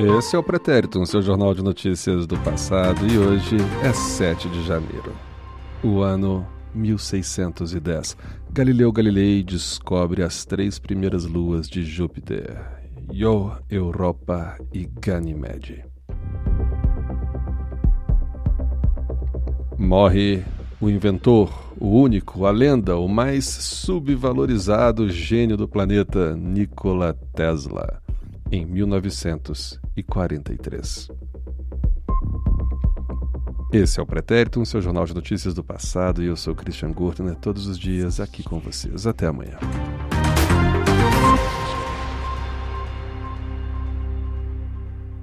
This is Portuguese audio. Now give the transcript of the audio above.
Esse é o Pretérito, seu jornal de notícias do passado, e hoje é 7 de janeiro. O ano 1610. Galileu Galilei descobre as três primeiras luas de Júpiter: Io, Europa e Ganymede. Morre o inventor, o único, a lenda, o mais subvalorizado gênio do planeta, Nikola Tesla, em 1943. Esse é o Pretérito, um seu jornal de notícias do passado, e eu sou Christian Gurtner, todos os dias aqui com vocês. Até amanhã.